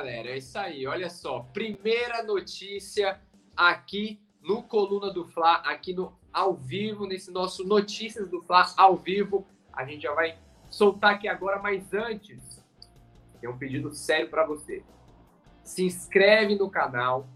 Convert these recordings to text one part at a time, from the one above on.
galera, é isso aí. Olha só, primeira notícia aqui no Coluna do Fla, aqui no ao vivo, nesse nosso Notícias do Fla ao vivo. A gente já vai soltar aqui agora, mas antes, tem um pedido sério para você. Se inscreve no canal,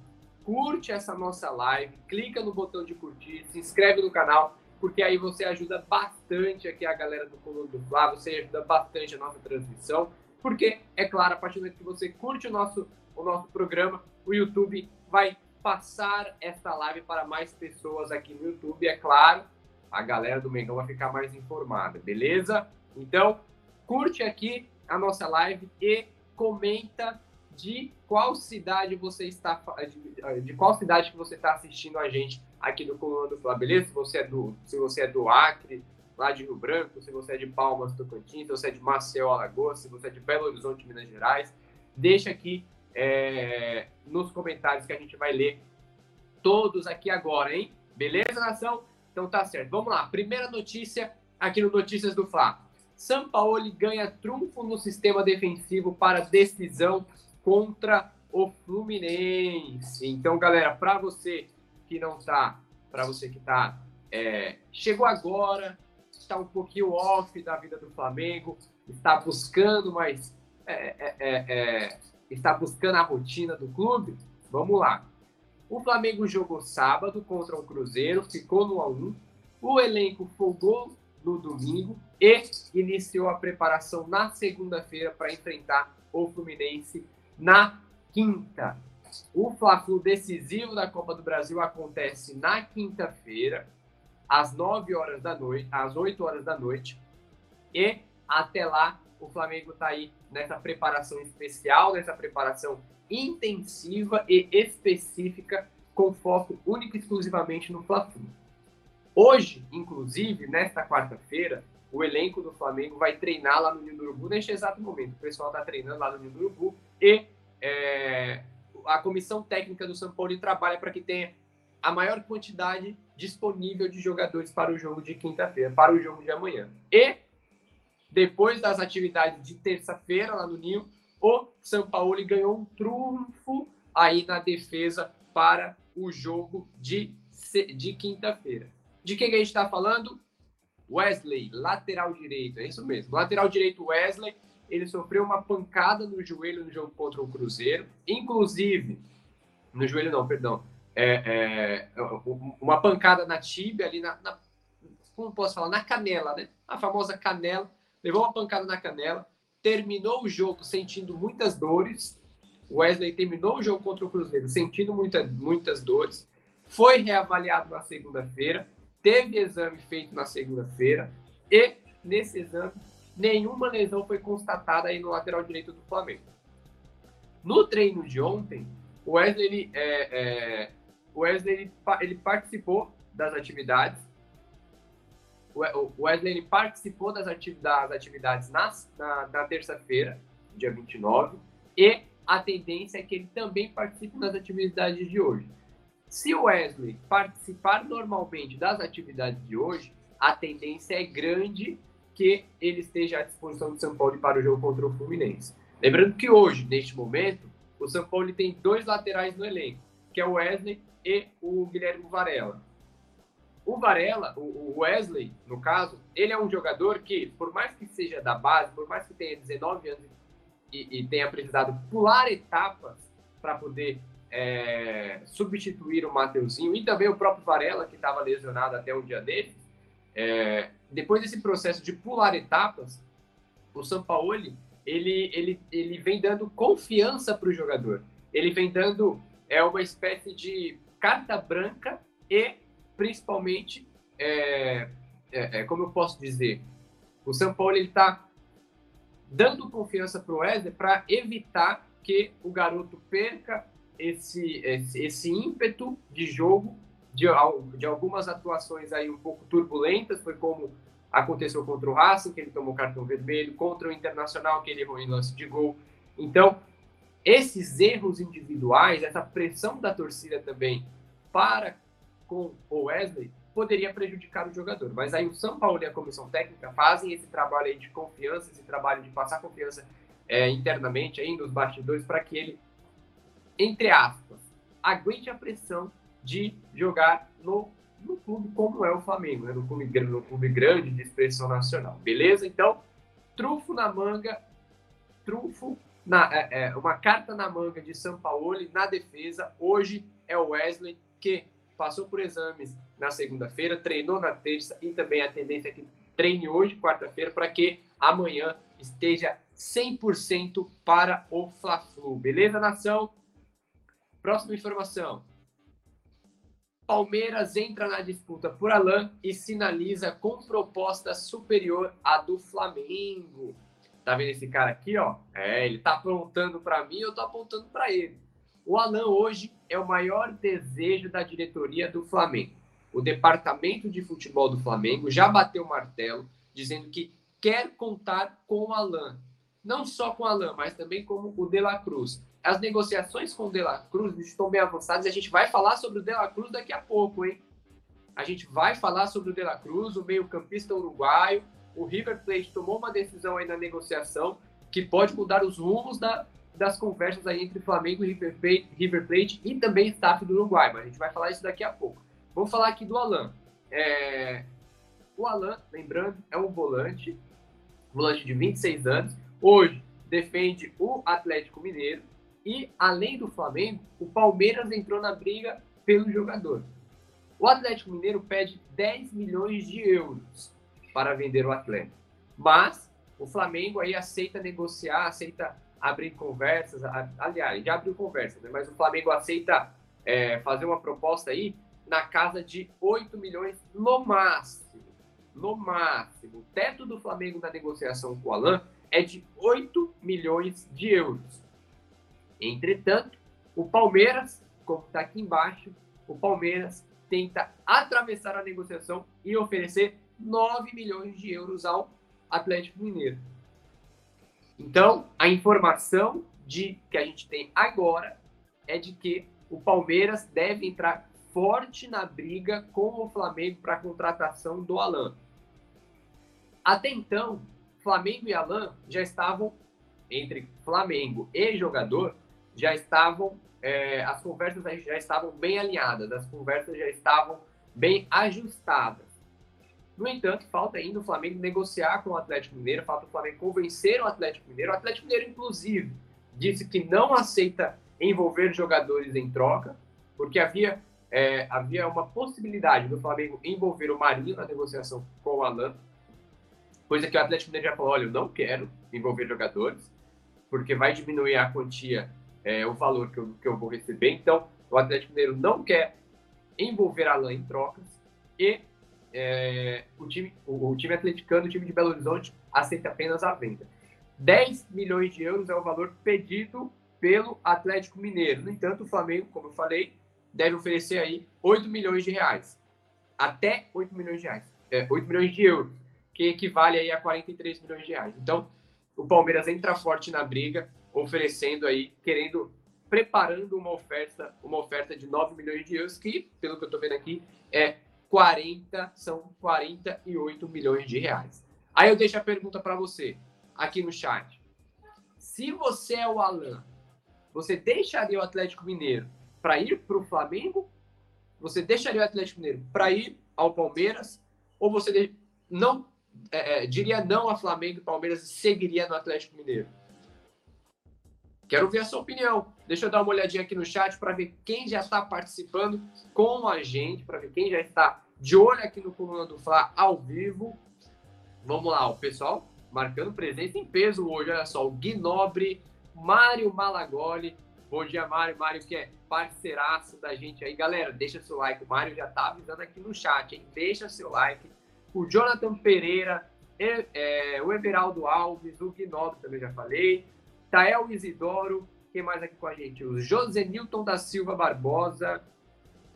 curte essa nossa live, clica no botão de curtir, se inscreve no canal, porque aí você ajuda bastante aqui a galera do Coluna do Fla, você ajuda bastante a nossa transmissão porque, é claro, a partir do momento que você curte o nosso, o nosso programa, o YouTube vai passar esta live para mais pessoas aqui no YouTube. É claro, a galera do Mengão vai ficar mais informada, beleza? Então, curte aqui a nossa live e comenta de qual cidade você está de, de qual cidade que você está assistindo a gente aqui no Coluna do Fla, beleza? Se você é do se você é do Acre, lá de Rio Branco, se você é de Palmas, Tocantins, se você é de Maceió, Alagoas, se você é de Belo Horizonte, Minas Gerais, deixa aqui é, nos comentários que a gente vai ler todos aqui agora, hein? Beleza, nação? Então tá certo. Vamos lá. Primeira notícia aqui no Notícias do Fla. São Paulo ganha trunfo no sistema defensivo para decisão contra o Fluminense. Então, galera, para você que não tá, para você que tá, é, chegou agora, está um pouquinho off da vida do Flamengo, está buscando mais. É, é, é, é, está buscando a rotina do clube. Vamos lá. O Flamengo jogou sábado contra o Cruzeiro, ficou no A1. O elenco folgou no domingo e iniciou a preparação na segunda-feira para enfrentar o Fluminense na quinta. O Fla-Flu decisivo da Copa do Brasil acontece na quinta-feira às 9 horas da noite, às 8 horas da noite. E até lá, o Flamengo está aí nessa preparação especial, nessa preparação intensiva e específica, com foco único e exclusivamente no Fla-Flu. Hoje, inclusive, nesta quarta-feira, o elenco do Flamengo vai treinar lá no Ninho Urubu neste exato momento. O pessoal está treinando lá no Ninho Urubu e é, a comissão técnica do São Paulo trabalha para que tenha a maior quantidade disponível de jogadores para o jogo de quinta-feira, para o jogo de amanhã. E depois das atividades de terça-feira lá no Ninho, o São Paulo ganhou um trunfo aí na defesa para o jogo de, de quinta-feira. De quem que a gente está falando? Wesley, lateral direito, é isso mesmo. Lateral direito Wesley, ele sofreu uma pancada no joelho no jogo contra o Cruzeiro, inclusive no joelho não, perdão, é, é, uma pancada na tíbia ali na, na, como posso falar, na canela, né? A famosa canela, levou uma pancada na canela, terminou o jogo sentindo muitas dores. O Wesley terminou o jogo contra o Cruzeiro sentindo muita, muitas dores. Foi reavaliado na segunda-feira, teve exame feito na segunda-feira e nesse exame nenhuma lesão foi constatada aí no lateral direito do Flamengo. No treino de ontem, o Wesley ele, é, é, o Wesley ele, ele participou das atividades. O Wesley ele participou das atividades, nas, na, na terça-feira, dia 29, e a tendência é que ele também participe das atividades de hoje. Se o Wesley participar normalmente das atividades de hoje, a tendência é grande que ele esteja à disposição do São Paulo para o jogo contra o Fluminense. Lembrando que hoje, neste momento, o São Paulo tem dois laterais no elenco, que é o Wesley e o Guilherme Varela. O Varela, o Wesley, no caso, ele é um jogador que, por mais que seja da base, por mais que tenha 19 anos e, e tenha precisado pular etapas para poder é, substituir o Mateuzinho e também o próprio Varela, que estava lesionado até um dia dele, é, depois desse processo de pular etapas, o Sampaoli ele, ele, ele vem dando confiança para o jogador. Ele vem dando é uma espécie de carta branca e, principalmente, é, é, é como eu posso dizer, o São Paulo está dando confiança para o Wesley para evitar que o garoto perca esse, esse, esse ímpeto de jogo de, de algumas atuações aí um pouco turbulentas, foi como aconteceu contra o Racing, que ele tomou cartão vermelho, contra o Internacional, que ele errou em lance de gol. Então, esses erros individuais, essa pressão da torcida também para com o Wesley poderia prejudicar o jogador. Mas aí o São Paulo e a comissão técnica fazem esse trabalho aí de confiança, esse trabalho de passar confiança é, internamente aí nos bastidores para que ele, entre aspas, aguente a pressão de jogar no, no clube como é o Flamengo, né? no, clube, no clube grande de expressão nacional. Beleza? Então, trufo na manga, trufo, na, é, é, uma carta na manga de São Paulo na defesa. Hoje é o Wesley, que passou por exames na segunda-feira, treinou na terça e também a tendência é que treine hoje, quarta-feira, para que amanhã esteja 100% para o Fla-Flu. Beleza, nação? Próxima informação. Palmeiras entra na disputa por Alain e sinaliza com proposta superior à do Flamengo. Tá vendo esse cara aqui, ó? É, ele tá apontando para mim, eu tô apontando para ele. O Alain hoje é o maior desejo da diretoria do Flamengo. O departamento de futebol do Flamengo já bateu o martelo, dizendo que quer contar com o Alain. Não só com o Alain, mas também com o De La Cruz. As negociações com o De La Cruz estão bem avançadas e a gente vai falar sobre o De La Cruz daqui a pouco, hein? A gente vai falar sobre o De La Cruz, o meio-campista uruguaio. O River Plate tomou uma decisão aí na negociação que pode mudar os rumos da, das conversas aí entre Flamengo e River Plate, River Plate e também staff do Uruguai, mas a gente vai falar isso daqui a pouco. Vamos falar aqui do Alan. É... O Alan, lembrando, é um volante, volante de 26 anos, hoje defende o Atlético Mineiro e, além do Flamengo, o Palmeiras entrou na briga pelo jogador. O Atlético Mineiro pede 10 milhões de euros para vender o atleta, mas o Flamengo aí aceita negociar, aceita abrir conversas, aliás, já abriu conversas, né? mas o Flamengo aceita é, fazer uma proposta aí na casa de 8 milhões no máximo. No máximo. O teto do Flamengo na negociação com o Alain é de 8 milhões de euros. Entretanto, o Palmeiras, como está aqui embaixo, o Palmeiras tenta atravessar a negociação e oferecer 9 milhões de euros ao Atlético Mineiro. Então, a informação de que a gente tem agora é de que o Palmeiras deve entrar forte na briga com o Flamengo para a contratação do Alan. Até então, Flamengo e Alan já estavam entre Flamengo e jogador já estavam é, as conversas já estavam bem alinhadas, as conversas já estavam bem ajustadas. No entanto, falta ainda o Flamengo negociar com o Atlético Mineiro, falta o Flamengo convencer o Atlético Mineiro. O Atlético Mineiro, inclusive, disse que não aceita envolver jogadores em troca, porque havia, é, havia uma possibilidade do Flamengo envolver o Marinho na negociação com o Alan, coisa que o Atlético Mineiro já falou: olha, eu não quero envolver jogadores, porque vai diminuir a quantia, é, o valor que eu, que eu vou receber. Então, o Atlético Mineiro não quer envolver Alan em trocas e é, o, time, o, o, time atleticano, o time de Belo Horizonte, aceita apenas a venda. 10 milhões de euros é o valor pedido pelo Atlético Mineiro. No entanto, o Flamengo, como eu falei, deve oferecer aí 8 milhões de reais. Até 8 milhões de reais. É, 8 milhões de euros, que equivale aí a 43 milhões de reais. Então, o Palmeiras entra forte na briga, oferecendo aí, querendo, preparando uma oferta, uma oferta de 9 milhões de euros, que, pelo que eu estou vendo aqui, é 40, são 48 milhões de reais. Aí eu deixo a pergunta para você, aqui no chat. Se você é o Alan, você deixaria o Atlético Mineiro para ir para o Flamengo? Você deixaria o Atlético Mineiro para ir ao Palmeiras? Ou você não é, é, diria não a Flamengo e Palmeiras e seguiria no Atlético Mineiro? Quero ver a sua opinião. Deixa eu dar uma olhadinha aqui no chat para ver quem já está participando com a gente, para ver quem já está de olho aqui no Coluna do Fla ao vivo. Vamos lá, o pessoal marcando presença em peso hoje. Olha só, o Guinobre, Mário Malagoli. Bom dia, Mário. Mário que é parceiraço da gente aí. Galera, deixa seu like. O Mário já tá avisando aqui no chat, hein? Deixa seu like. O Jonathan Pereira, é, o Everaldo Alves, o Guinobre também já falei. Tael Isidoro, quem mais aqui com a gente? O José Newton da Silva Barbosa,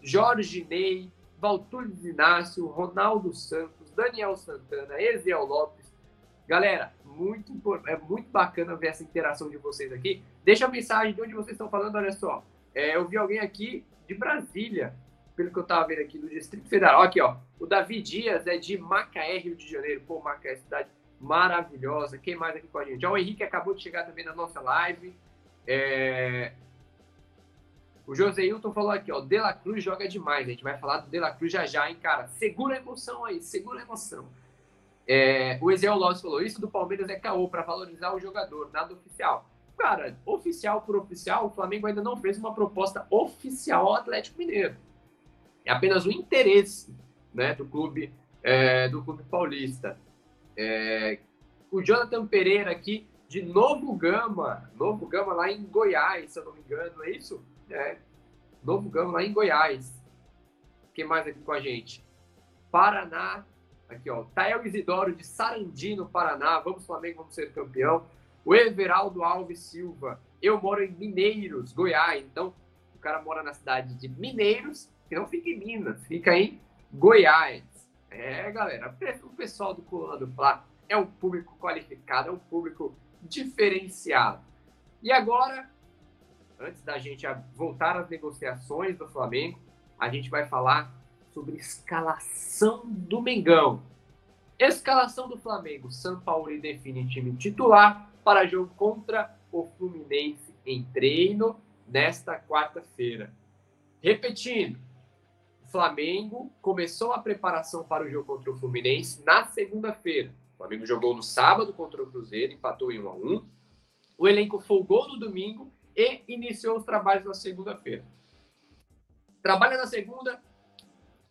Jorge Ney, Valtunes Inácio, Ronaldo Santos, Daniel Santana, Eziel Lopes. Galera, muito, é muito bacana ver essa interação de vocês aqui. Deixa a mensagem de onde vocês estão falando, olha só. É, eu vi alguém aqui de Brasília, pelo que eu estava vendo aqui, do Distrito Federal. Aqui, ó. O Davi Dias é de Macaé, Rio de Janeiro. Pô, Macaé, cidade maravilhosa. Quem mais aqui com a gente? Ó, o Henrique acabou de chegar também na nossa live. É... O José Hilton falou aqui, ó, De La Cruz joga demais. A gente vai falar do De La Cruz já já, hein, cara? Segura a emoção aí, segura a emoção. É... O Ezequiel Lopes falou, isso do Palmeiras é caô para valorizar o jogador, nada oficial. Cara, oficial por oficial, o Flamengo ainda não fez uma proposta oficial ao Atlético Mineiro. É apenas o interesse né, do clube é, do clube paulista. É, o Jonathan Pereira aqui, de Novo Gama, Novo Gama lá em Goiás, se eu não me engano, é isso? É, Novo Gama lá em Goiás. Quem mais aqui com a gente? Paraná, aqui ó, Tael Isidoro de Sarandi, no Paraná, vamos Flamengo, vamos ser campeão. O Everaldo Alves Silva, eu moro em Mineiros, Goiás, então o cara mora na cidade de Mineiros, que não fica em Minas, fica em Goiás. É, galera, o pessoal do Coluna do Fla é um público qualificado, é um público diferenciado. E agora, antes da gente voltar às negociações do Flamengo, a gente vai falar sobre escalação do Mengão. Escalação do Flamengo. São Paulo define time titular para jogo contra o Fluminense em treino nesta quarta-feira. Repetindo, Flamengo começou a preparação para o jogo contra o Fluminense na segunda-feira. O Flamengo jogou no sábado contra o Cruzeiro, empatou em 1 a 1. O elenco folgou no domingo e iniciou os trabalhos na segunda-feira. Trabalha na segunda,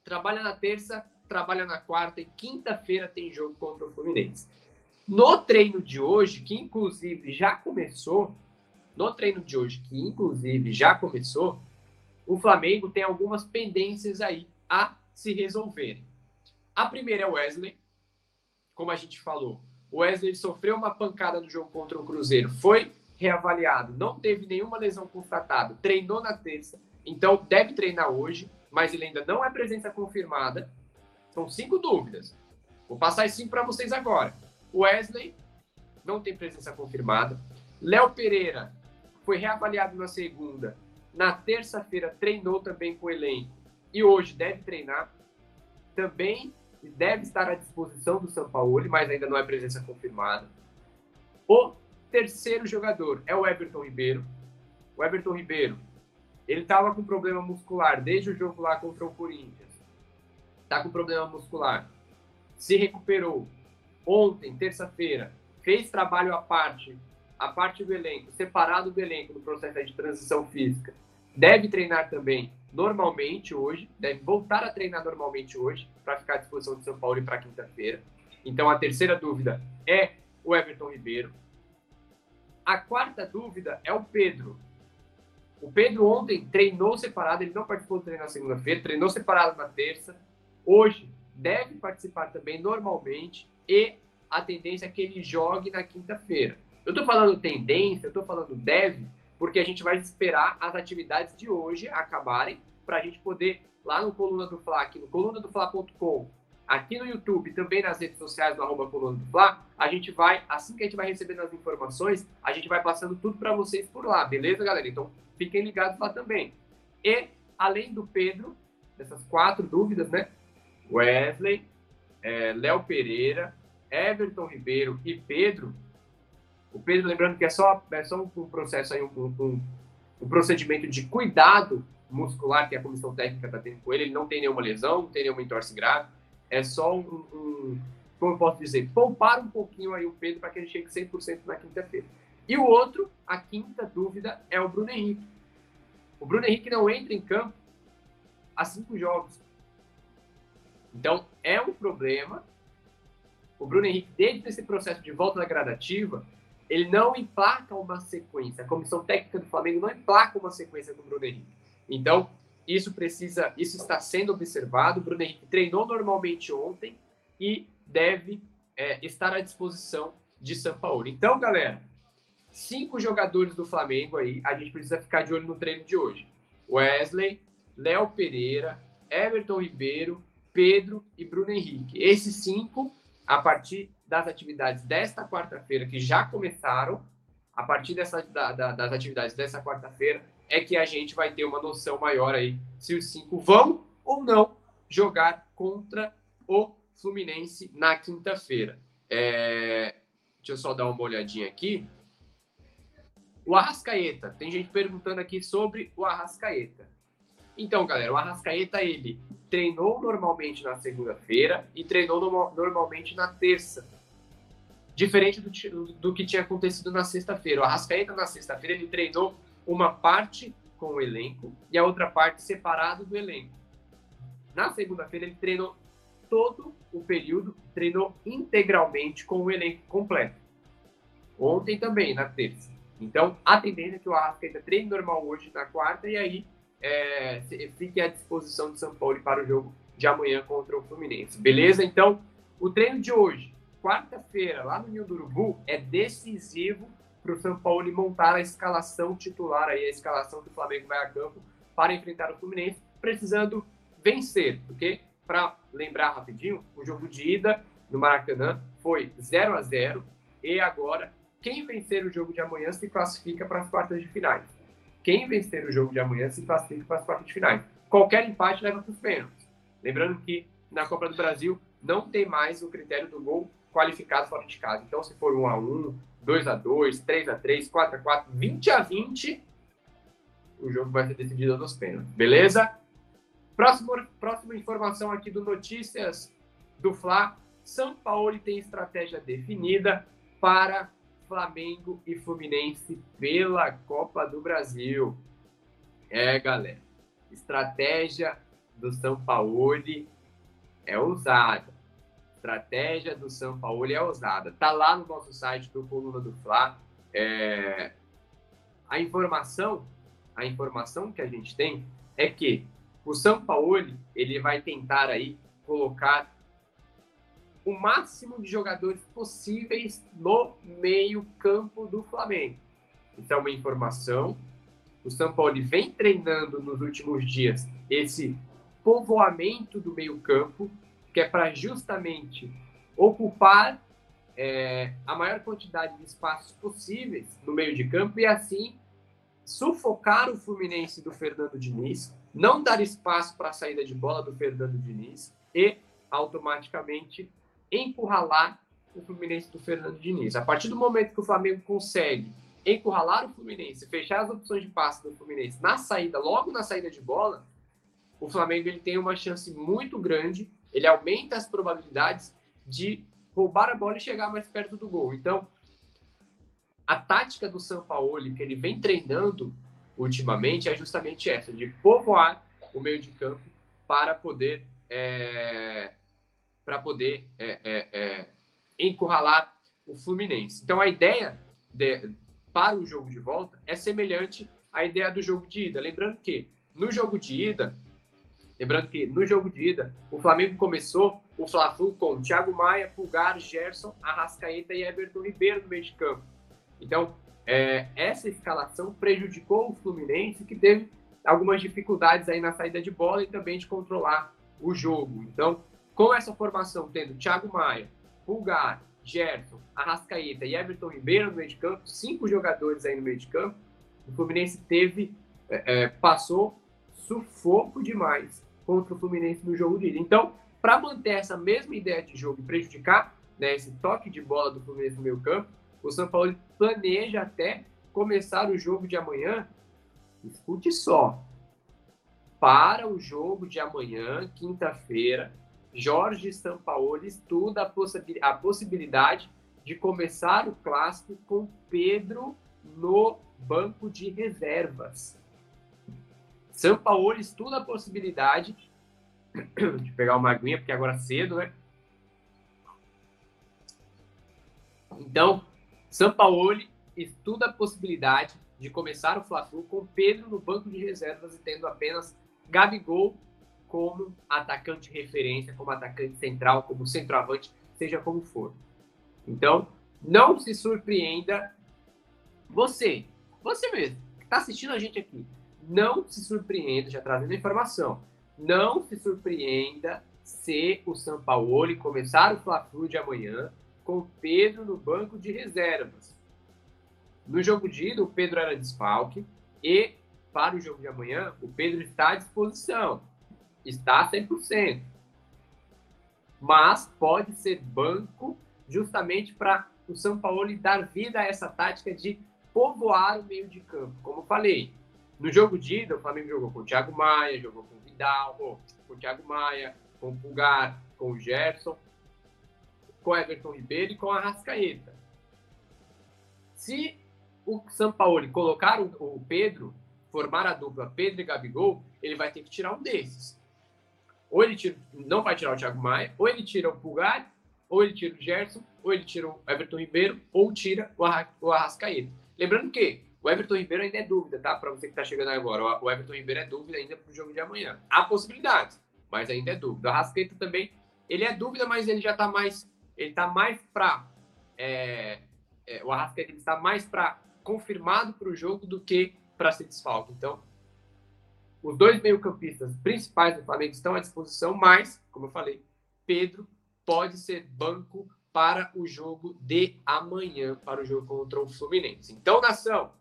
trabalha na terça, trabalha na quarta e quinta-feira tem jogo contra o Fluminense. No treino de hoje, que inclusive já começou, no treino de hoje, que inclusive já começou, o Flamengo tem algumas pendências aí a se resolverem. A primeira é o Wesley, como a gente falou. O Wesley sofreu uma pancada no jogo contra o Cruzeiro, foi reavaliado, não teve nenhuma lesão constatada, treinou na terça, então deve treinar hoje, mas ele ainda não é presença confirmada. São cinco dúvidas. Vou passar as cinco para vocês agora. Wesley não tem presença confirmada. Léo Pereira foi reavaliado na segunda, na terça-feira treinou também com o elenco e hoje deve treinar. Também deve estar à disposição do São Paulo, mas ainda não é presença confirmada. O terceiro jogador é o Everton Ribeiro. O Everton Ribeiro, ele estava com problema muscular desde o jogo lá contra o Corinthians. Está com problema muscular. Se recuperou ontem, terça-feira, fez trabalho à parte, a parte do elenco, separado do elenco no processo de transição física deve treinar também normalmente hoje, deve voltar a treinar normalmente hoje, para ficar à disposição de São Paulo e para quinta-feira. Então, a terceira dúvida é o Everton Ribeiro. A quarta dúvida é o Pedro. O Pedro ontem treinou separado, ele não participou do treino na segunda-feira, treinou separado na terça. Hoje deve participar também normalmente e a tendência é que ele jogue na quinta-feira. Eu estou falando tendência, eu estou falando deve, porque a gente vai esperar as atividades de hoje acabarem para a gente poder, lá no Coluna do Fla, aqui no colunadofla.com, aqui no YouTube, também nas redes sociais do arroba Coluna do Fla, a gente vai, assim que a gente vai recebendo as informações, a gente vai passando tudo para vocês por lá, beleza, galera? Então, fiquem ligados lá também. E, além do Pedro, dessas quatro dúvidas, né? Wesley, é, Léo Pereira, Everton Ribeiro e Pedro, o Pedro, lembrando que é só, é só um processo aí, um, um, um procedimento de cuidado muscular que a comissão técnica está tendo com ele. Ele não tem nenhuma lesão, não tem nenhuma entorse grave. É só um, um como eu posso dizer, poupar um pouquinho aí o Pedro para que ele chegue 100% na quinta-feira. E o outro, a quinta dúvida, é o Bruno Henrique. O Bruno Henrique não entra em campo há cinco jogos. Então, é um problema. O Bruno Henrique, desde esse processo de volta da gradativa, ele não emplaca uma sequência. A comissão técnica do Flamengo não emplaca uma sequência com o Bruno Henrique. Então, isso precisa, isso está sendo observado. Bruno Henrique treinou normalmente ontem e deve é, estar à disposição de São Paulo. Então, galera, cinco jogadores do Flamengo aí, a gente precisa ficar de olho no treino de hoje. Wesley, Léo Pereira, Everton Ribeiro, Pedro e Bruno Henrique. Esses cinco, a partir das atividades desta quarta-feira, que já começaram, a partir dessa, da, da, das atividades dessa quarta-feira, é que a gente vai ter uma noção maior aí se os cinco vão ou não jogar contra o Fluminense na quinta-feira. É... Deixa eu só dar uma olhadinha aqui. O Arrascaeta. Tem gente perguntando aqui sobre o Arrascaeta. Então, galera, o Arrascaeta, ele treinou normalmente na segunda-feira e treinou no, normalmente na terça. Diferente do, do que tinha acontecido na sexta-feira. O Arrascaeta, na sexta-feira, ele treinou uma parte com o elenco e a outra parte separado do elenco. Na segunda-feira, ele treinou todo o período, treinou integralmente com o elenco completo. Ontem também, na terça. Então, a tendência é que o Arrascaeta treine normal hoje, na quarta, e aí é, fique à disposição de São Paulo para o jogo de amanhã contra o Fluminense. Beleza? Então, o treino de hoje, quarta-feira, lá no Ninho do Urubu, é decisivo para o São Paulo montar a escalação titular, aí, a escalação que o Flamengo vai a campo para enfrentar o Fluminense, precisando vencer, porque, para lembrar rapidinho, o jogo de ida no Maracanã foi 0 a 0 e agora quem vencer o jogo de amanhã se classifica para as quartas de finais. Quem vencer o jogo de amanhã se classifica para as quartas de finais. Qualquer empate leva para os pênaltis. Lembrando que na Copa do Brasil não tem mais o critério do gol qualificado fora de casa. Então, se for 1 a 1 2 a 2 3 a 3 4 a 4 20 a 20 o jogo vai ser decidido nos pênaltis. Beleza? Próximo, próxima informação aqui do Notícias do Fla. São Paulo tem estratégia definida para Flamengo e Fluminense pela Copa do Brasil. É, galera. Estratégia do São Paulo é ousada. Estratégia do São Paulo é ousada. Tá lá no nosso site do Coluna do Fla. É... A informação, a informação que a gente tem é que o São Paulo ele vai tentar aí colocar o máximo de jogadores possíveis no meio-campo do Flamengo. É uma informação. O São Paulo vem treinando nos últimos dias esse povoamento do meio-campo, que é para justamente ocupar é, a maior quantidade de espaços possíveis no meio de campo e assim sufocar o Fluminense do Fernando Diniz, não dar espaço para a saída de bola do Fernando Diniz e automaticamente encurralar o Fluminense do Fernando Diniz. A partir do momento que o Flamengo consegue encurralar o Fluminense, fechar as opções de passe do Fluminense na saída, logo na saída de bola, o Flamengo ele tem uma chance muito grande, ele aumenta as probabilidades de roubar a bola e chegar mais perto do gol. Então, a tática do São Paulo que ele vem treinando ultimamente é justamente essa, de povoar o meio de campo para poder é, para poder é, é, é, encurralar o Fluminense. Então, a ideia de, para o jogo de volta é semelhante à ideia do jogo de ida. Lembrando que no jogo de ida, lembrando que no jogo de ida, o Flamengo começou o Fla-Flu com Thiago Maia, Pulgar, Gerson, Arrascaeta e Everton Ribeiro no meio de campo. Então, é, essa escalação prejudicou o Fluminense, que teve algumas dificuldades aí na saída de bola e também de controlar o jogo. Então, com essa formação, tendo Thiago Maia, Pulgar, Gerson, Arrascaeta e Everton Ribeiro no meio de campo, cinco jogadores aí no meio de campo, o Fluminense teve, é, é, passou sufoco demais contra o Fluminense no jogo de ida. Então, para manter essa mesma ideia de jogo e prejudicar né, esse toque de bola do Fluminense no meio campo, o São Paulo planeja até começar o jogo de amanhã, escute só, para o jogo de amanhã, quinta-feira, Jorge Sampaoli estuda a, a possibilidade de começar o clássico com Pedro no banco de reservas. Sampaoli estuda a possibilidade de pegar uma aguinha, porque agora é cedo, né? Então, Sampaoli estuda a possibilidade de começar o Fla-Flu com Pedro no banco de reservas e tendo apenas Gabigol como atacante referência, como atacante central, como centroavante, seja como for. Então, não se surpreenda você, você mesmo, que está assistindo a gente aqui, não se surpreenda, já trazendo informação, não se surpreenda se o São Paulo começar o Fla-Flu de amanhã com Pedro no banco de reservas. No jogo de ida, o Pedro era desfalque e para o jogo de amanhã, o Pedro está à disposição está 100%. Mas pode ser banco justamente para o São Paulo dar vida a essa tática de povoar o meio de campo. Como falei, no jogo de ida, o Flamengo jogou com o Thiago Maia, jogou com o Vidal, com o Thiago Maia, com o Pulgar, com o Gerson, com o Everton Ribeiro e com a Rascaeta. Se o São Paulo colocar o Pedro, formar a dupla Pedro e Gabigol, ele vai ter que tirar um desses. Ou ele tira, não vai tirar o Thiago Maia, ou ele tira o Pulgar, ou ele tira o Gerson, ou ele tira o Everton Ribeiro, ou tira o Arrascaeta. Lembrando que o Everton Ribeiro ainda é dúvida, tá? Para você que está chegando agora, o Everton Ribeiro é dúvida ainda para o jogo de amanhã. Há possibilidades, mas ainda é dúvida. O Arrascaeta também, ele é dúvida, mas ele já está mais, ele está mais para é, é, o Arrascaeta está mais para confirmado para o jogo do que para ser desfalque. Então, os dois meio-campistas principais do Flamengo estão à disposição, mas, como eu falei, Pedro pode ser banco para o jogo de amanhã, para o jogo contra o Fluminense. Então, nação,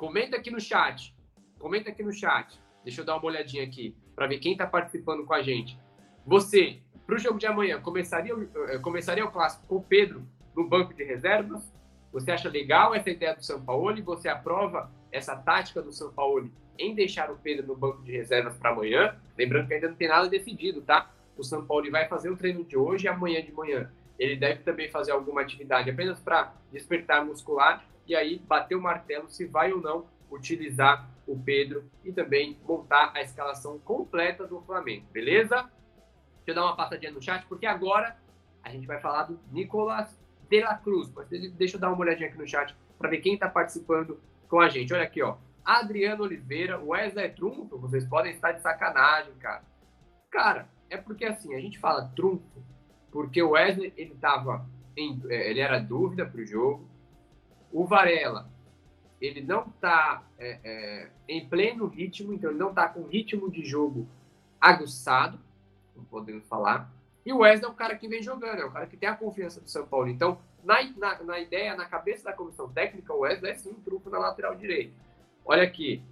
comenta aqui no chat. Comenta aqui no chat. Deixa eu dar uma olhadinha aqui para ver quem está participando com a gente. Você, para o jogo de amanhã, começaria, eh, começaria o clássico com o Pedro no banco de reservas? Você acha legal essa ideia do São Paulo? Você aprova essa tática do São Paulo em deixar o Pedro no banco de reservas para amanhã? Lembrando que ainda não tem nada decidido, tá? O São Paulo vai fazer o treino de hoje e amanhã de manhã. Ele deve também fazer alguma atividade apenas para despertar muscular e aí bater o martelo se vai ou não utilizar o Pedro e também montar a escalação completa do Flamengo, beleza? Deixa eu dar uma passadinha no chat, porque agora a gente vai falar do Nicolas de la Cruz. Deixa eu dar uma olhadinha aqui no chat para ver quem está participando com a gente. Olha aqui, ó. Adriano Oliveira, Wesley Trunfo, vocês podem estar de sacanagem, cara. Cara, é porque assim, a gente fala trunfo, porque o Wesley, ele tava em, é, ele era dúvida para o jogo. O Varela, ele não está é, é, em pleno ritmo, então ele não está com ritmo de jogo aguçado, não podemos falar. E o Wesley é o cara que vem jogando, é o cara que tem a confiança do São Paulo. Então, na, na, na ideia, na cabeça da comissão técnica, o Wesley é sim um truco na lateral direita. Olha aqui.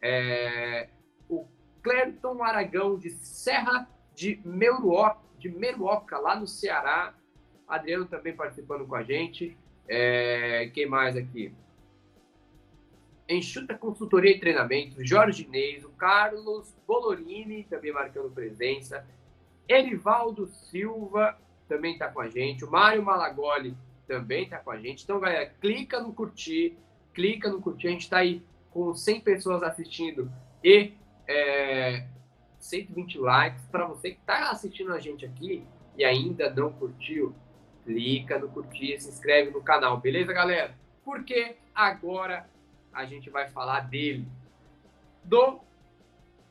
É, o Clerton Aragão, de Serra de Meruoca, de Meruoca, lá no Ceará. Adriano também participando com a gente. É, quem mais aqui? Enxuta Consultoria e Treinamento, Jorge Neis, o Carlos Bolorini também marcando presença. Erivaldo Silva também está com a gente. O Mário Malagoli também está com a gente. Então, galera, clica no curtir, clica no curtir. A gente está aí com 100 pessoas assistindo e é, 120 likes. Para você que está assistindo a gente aqui e ainda não curtiu, clica no curtir, se inscreve no canal, beleza, galera? Porque agora a gente vai falar dele, do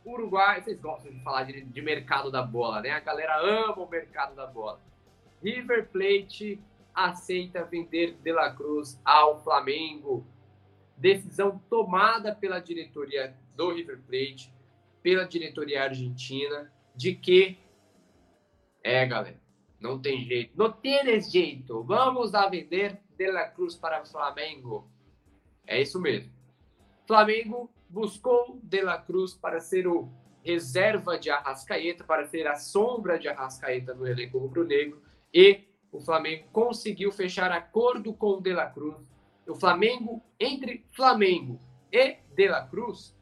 Uruguai, vocês gostam de falar de, de, mercado da bola, né? A galera ama o mercado da bola. River Plate aceita vender De La Cruz ao Flamengo. Decisão tomada pela diretoria do River Plate, pela diretoria argentina, de que é, galera, não tem jeito, não tem jeito. Vamos a vender De La Cruz para o Flamengo. É isso mesmo. Flamengo buscou De La Cruz para ser o reserva de Arrascaeta, para ser a sombra de Arrascaeta no elenco rubro-negro, e o Flamengo conseguiu fechar acordo com o De La Cruz. O Flamengo, entre Flamengo e De La Cruz,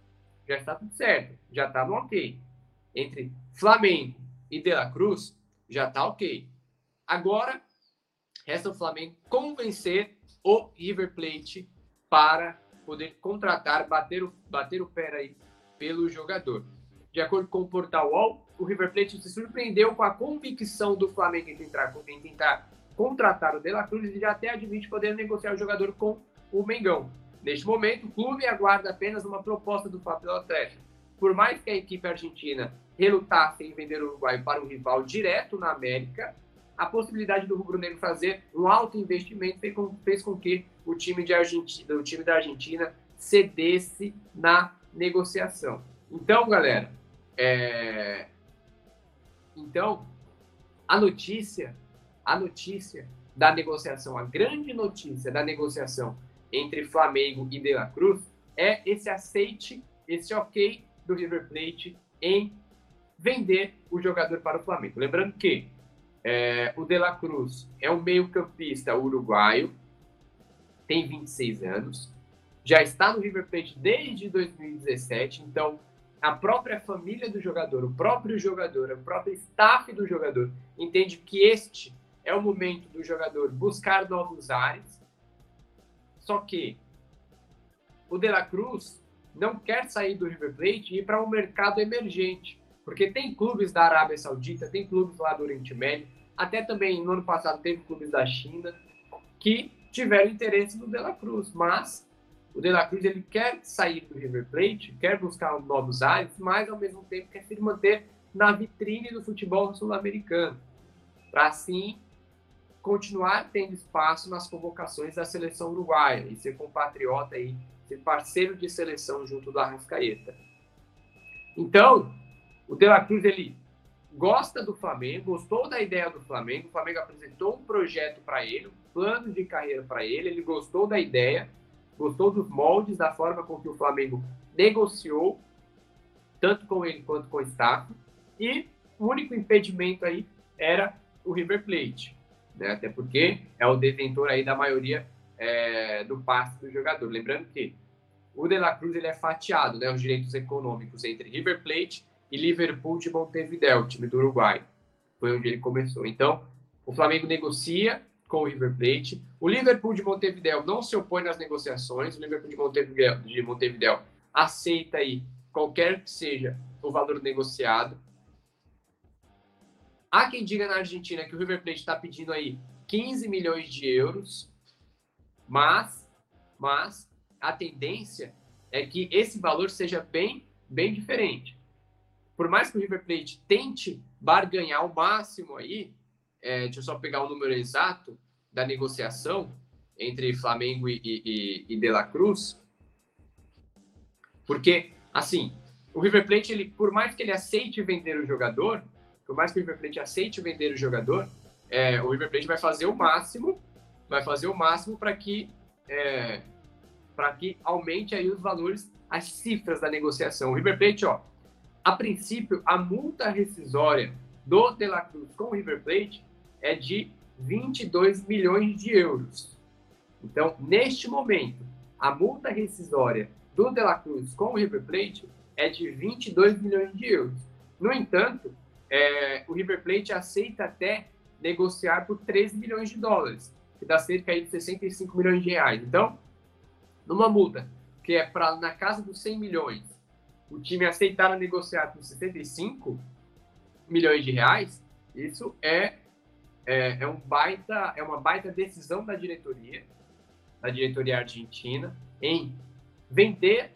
já está tudo certo, já está no ok. Entre Flamengo e De La Cruz, já está ok. Agora, resta o Flamengo convencer o River Plate para poder contratar, bater o, bater o pé aí pelo jogador. De acordo com o portal UOL, o River Plate se surpreendeu com a convicção do Flamengo em tentar, em tentar contratar o De La Cruz e já até admite poder negociar o jogador com o Mengão. Neste momento, o clube aguarda apenas uma proposta do Fábio Atlético. Por mais que a equipe argentina relutasse em vender o Uruguai para um rival direto na América, a possibilidade do rubro-negro fazer um alto investimento fez com, fez com que o time, de Argentina, o time da Argentina cedesse na negociação. Então, galera, é... então a notícia, a notícia da negociação, a grande notícia da negociação entre Flamengo e De La Cruz é esse aceite, esse ok do River Plate em vender o jogador para o Flamengo. Lembrando que É, o De La Cruz é um meio-campista uruguaio, tem 26 anos, já está no River Plate desde 2017, então a própria família do jogador, o próprio jogador, o próprio staff do jogador entende que este é o momento do jogador buscar novos ares. Só que o De La Cruz não quer sair do River Plate e ir para um mercado emergente, porque tem clubes da Arábia Saudita, tem clubes lá do Oriente Médio, até também no ano passado teve clubes da China que tiveram interesse no De La Cruz, mas o De La Cruz ele quer sair do River Plate, quer buscar novos ares, mas ao mesmo tempo quer se manter na vitrine do futebol sul-americano, para assim continuar tendo espaço nas convocações da seleção uruguaia e ser compatriota aí, ser parceiro de seleção junto do Arrascaeta. Então, o De La Cruz ele gosta do Flamengo, gostou da ideia do Flamengo, o Flamengo apresentou um projeto para ele, um plano de carreira para ele, ele gostou da ideia, gostou dos moldes, da forma com que o Flamengo negociou, tanto com ele quanto com o staff, e o único impedimento aí era o River Plate, né? até porque é o detentor aí da maioria é, do passe do jogador. Lembrando que o De La Cruz ele é fatiado, né, os direitos econômicos entre River Plate e Liverpool de Montevideo, time do Uruguai. Foi onde ele começou. Então, o Flamengo negocia com o River Plate. O Liverpool de Montevideo não se opõe nas negociações. O Liverpool de Montevideo, de Montevideo aceita aí qualquer que seja o valor negociado. Há quem diga na Argentina que o River Plate está pedindo aí 15 milhões de euros, mas, mas a tendência é que esse valor seja bem, bem diferente. Por mais que o River Plate tente barganhar o máximo aí, é, deixa eu só pegar o número exato da negociação entre Flamengo e, e, e De La Cruz, porque, assim, o River Plate, ele, por mais que ele aceite vender o jogador, por mais que o River Plate aceite vender o jogador, é, o River Plate vai fazer o máximo, vai fazer o máximo para que é, para que aumente aí os valores, as cifras da negociação. O River Plate, ó, a princípio, a multa rescisória do De La Cruz com o River Plate é de 22 milhões de euros. Então, neste momento, a multa rescisória do De La Cruz com o River Plate é de 22 milhões de euros. No entanto, é, o River Plate aceita até negociar por 13 milhões de dólares, que dá cerca de 65 milhões de reais. Então, numa multa que é para na casa dos 100 milhões o time aceitar negociar por 75 milhões de reais, isso é, é, é, um baita, é uma baita decisão da diretoria, da diretoria argentina, em vender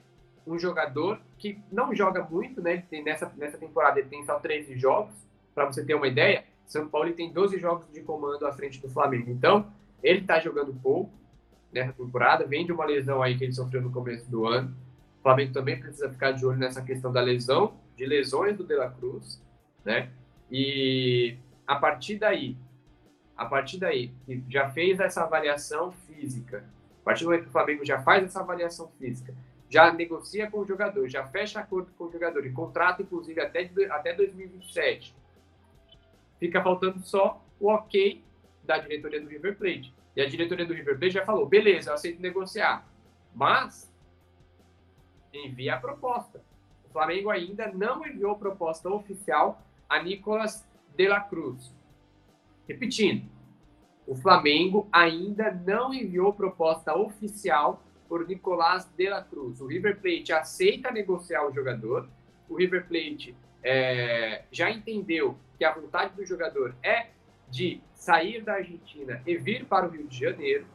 um jogador que não joga muito, né? Ele tem nessa, nessa temporada ele tem só 13 jogos. Para você ter uma ideia, São Paulo tem 12 jogos de comando à frente do Flamengo. Então, ele está jogando pouco nessa temporada, vem de uma lesão aí que ele sofreu no começo do ano. O Flamengo também precisa ficar de olho nessa questão da lesão, de lesões do De La Cruz, né? E a partir daí, a partir daí, que já fez essa avaliação física, a partir do momento que o Flamengo já faz essa avaliação física, já negocia com o jogador, já fecha acordo com o jogador e contrata, inclusive, até, até 2027, fica faltando só o ok da diretoria do River Plate. E a diretoria do River Plate já falou, beleza, eu aceito negociar, mas envia a proposta. O Flamengo ainda não enviou proposta oficial a Nicolas de la Cruz. Repetindo, o Flamengo ainda não enviou proposta oficial por Nicolás de la Cruz. O River Plate aceita negociar o jogador. O River Plate é, já entendeu que a vontade do jogador é de sair da Argentina e vir para o Rio de Janeiro.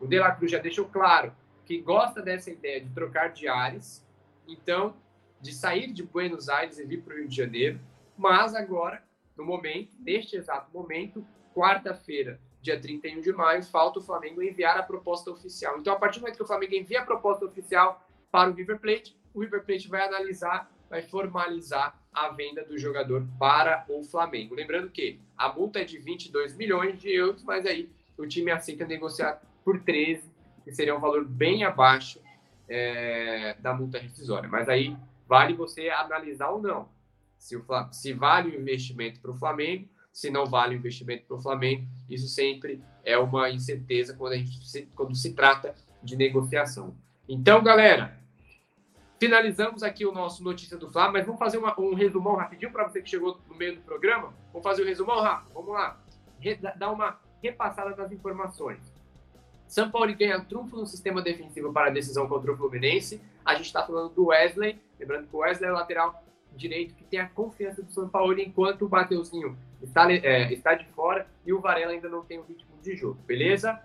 O De La Cruz já deixou claro que gosta dessa ideia de trocar de ares, então, de sair de Buenos Aires e vir para o Rio de Janeiro, mas agora, no momento, neste exato momento, quarta-feira, dia 31 de maio, falta o Flamengo enviar a proposta oficial. Então, a partir do momento que o Flamengo envia a proposta oficial para o River Plate, o River Plate vai analisar, vai formalizar a venda do jogador para o Flamengo. Lembrando que a multa é de 22 milhões de euros, mas aí o time aceita negociar por 13 que seria um valor bem abaixo é, da multa rescisória. Mas aí vale você analisar ou não. Se, o, se vale o investimento para o Flamengo, se não vale o investimento para o Flamengo. Isso sempre é uma incerteza quando, a gente se, quando se trata de negociação. Então, galera, finalizamos aqui o nosso Notícia do Fla, mas vamos fazer uma, um resumão rapidinho para você que chegou no meio do programa. Vamos fazer o um resumão rápido? Vamos lá. Re, dar uma repassada das informações. São Paulo ganha trunfo no sistema defensivo para a decisão contra o Fluminense. A gente está falando do Wesley, lembrando que o Wesley é lateral direito que tem a confiança do São Paulo, enquanto o Mateuzinho está, é, está de fora e o Varela ainda não tem o ritmo de jogo, beleza?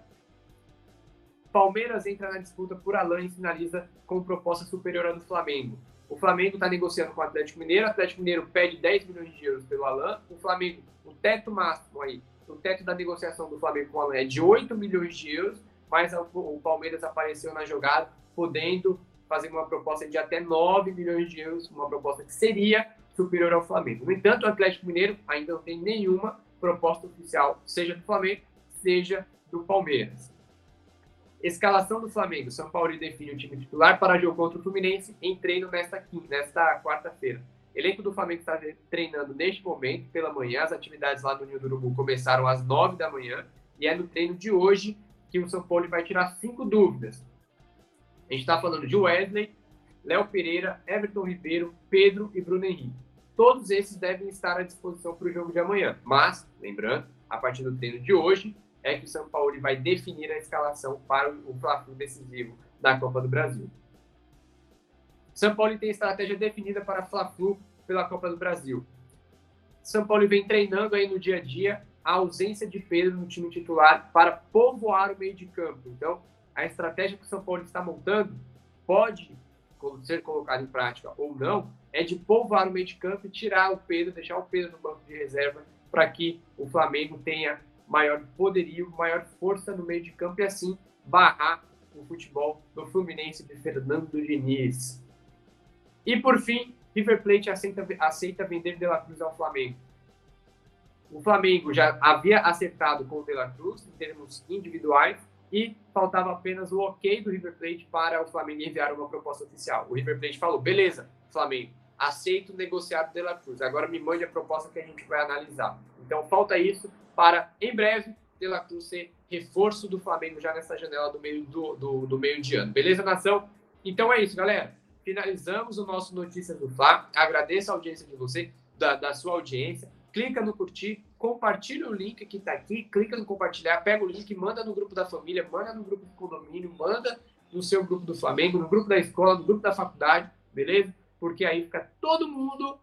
Palmeiras entra na disputa por Alain e finaliza com proposta superior à do Flamengo. O Flamengo está negociando com o Atlético Mineiro, o Atlético Mineiro pede 10 milhões de euros pelo Alain. O Flamengo, o teto máximo aí, o teto da negociação do Flamengo com o Alain é de 8 milhões de euros, mas o Palmeiras apareceu na jogada, podendo fazer uma proposta de até 9 milhões de euros, uma proposta que seria superior ao Flamengo. No entanto, o Atlético Mineiro ainda não tem nenhuma proposta oficial, seja do Flamengo, seja do Palmeiras. Escalação do Flamengo. São Paulo define o time titular para jogo contra o Fluminense em treino nesta, nesta quarta-feira. Elenco do Flamengo está treinando neste momento, pela manhã. As atividades lá no Ninho do Urubu começaram às 9 da manhã. E é no treino de hoje que o São Paulo vai tirar cinco dúvidas. A gente está falando de Wesley, Léo Pereira, Everton Ribeiro, Pedro e Bruno Henrique. Todos esses devem estar à disposição para o jogo de amanhã. Mas, lembrando, a partir do treino de hoje, é que o São Paulo vai definir a escalação para o fla decisivo da Copa do Brasil. São Paulo tem estratégia definida para Fla-Flu pela Copa do Brasil. São Paulo vem treinando aí no dia a dia a ausência de Pedro no time titular para povoar o meio de campo. Então, a estratégia que o São Paulo está montando pode ser colocada em prática ou não, é de povoar o meio de campo e tirar o Pedro, deixar o Pedro no banco de reserva para que o Flamengo tenha maior poderio, maior força no meio de campo e assim barrar o futebol do Fluminense de Fernando Diniz. E por fim, River Plate aceita, aceita vender De La Cruz ao Flamengo. O Flamengo já havia acertado com o De La Cruz em termos individuais e faltava apenas o ok do River Plate para o Flamengo enviar uma proposta oficial. O River Plate falou: beleza, Flamengo, aceito negociar o De La Cruz. Agora me mande a proposta que a gente vai analisar. Então falta isso para, em breve, De La Cruz ser reforço do Flamengo já nessa janela do meio, do, do, do meio de ano. Beleza, nação? Então é isso, galera. Finalizamos o nosso Notícias do Fla. Agradeço a audiência de você, da, da sua audiência. Clica no curtir, compartilha o link que está aqui, clica no compartilhar, pega o link, manda no grupo da família, manda no grupo do condomínio, manda no seu grupo do Flamengo, no grupo da escola, no grupo da faculdade, beleza? Porque aí fica todo mundo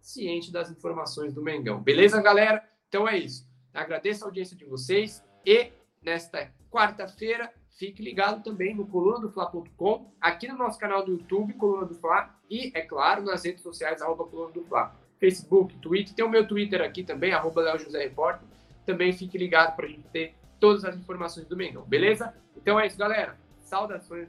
ciente das informações do Mengão. Beleza, galera? Então é isso. Agradeço a audiência de vocês e nesta quarta-feira fique ligado também no coluna do Fla.com, aqui no nosso canal do YouTube, Coluna do Fla, e, é claro, nas redes sociais, arroba Coluna do Fla. Facebook, Twitter, tem o meu Twitter aqui também, arroba Léo José Repórter. Também fique ligado para a gente ter todas as informações do Mengão, beleza? Então é isso, galera. Saudações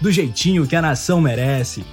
do jeitinho que a nação merece.